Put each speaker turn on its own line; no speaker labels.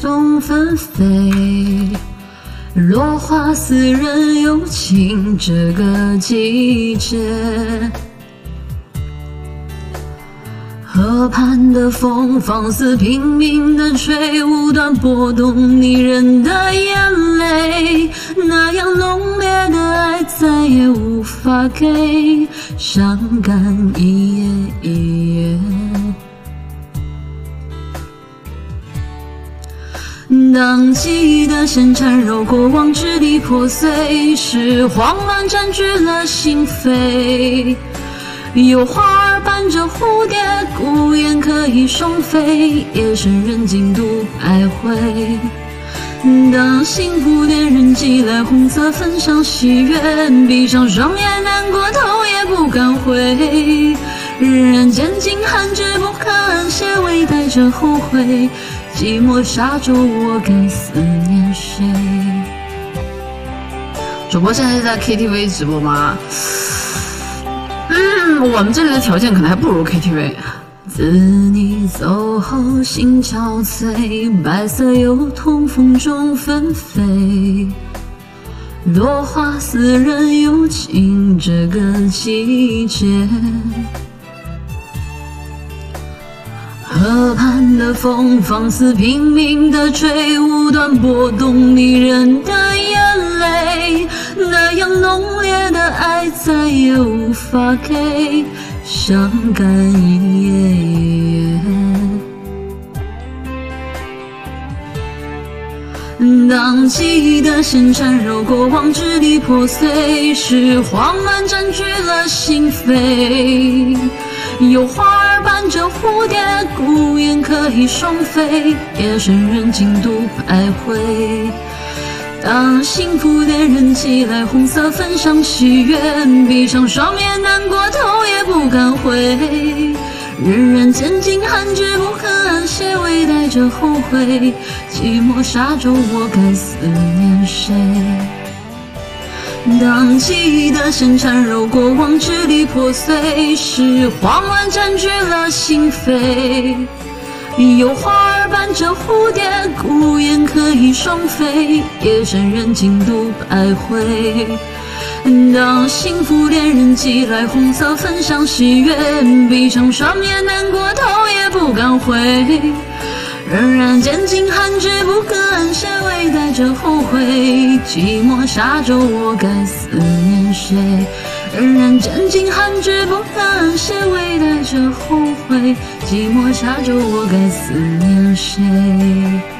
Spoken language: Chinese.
冬纷飞，落花似人有情这个季节。河畔的风放肆拼命的吹，无端拨动你人的眼泪。那样浓烈的爱再也无法给，伤感一夜一当记忆的线缠绕过往，支离破碎，是慌乱占据了心扉。有花儿伴着蝴蝶，孤雁可以双飞，夜深人静独徘徊。当幸福恋人寄来红色分享喜悦，闭上双眼难过头也不敢回。人间尽寒枝不可安歇，微带着后悔，寂寞沙洲我该思念谁？
主播现在是在 KTV 直播吗？嗯，我们这里的条件可能还不如 KTV。
自你走后，心憔悴，白色油桐风中纷飞，落花似人有情这个季节。的风放肆拼命的吹，无端拨动你人的眼泪，那样浓烈的爱再也无法给，伤感一夜一夜。当记忆的线缠绕过往，支离破碎，是慌乱占据了心扉。有花儿伴着蝴蝶，孤雁可以双飞，夜深人静独徘徊。当幸福恋人寄来红色分享喜悦，闭上双眼难过头也不敢回。人人间尽寒枝不肯安歇，微带着后悔，寂寞沙洲我该思念谁？当记忆的线缠绕过往，支离破碎，是慌乱占据了心扉。有花儿伴着蝴蝶，孤雁可以双飞，夜深人静独徘徊。当幸福恋人寄来红色分享喜悦，闭上双眼难过头也不敢回。仍然拣尽寒枝不肯安歇，微带着后悔，寂寞沙洲我该思念谁？仍然拣尽寒枝不肯安歇，微带着后悔，寂寞沙洲我该思念谁？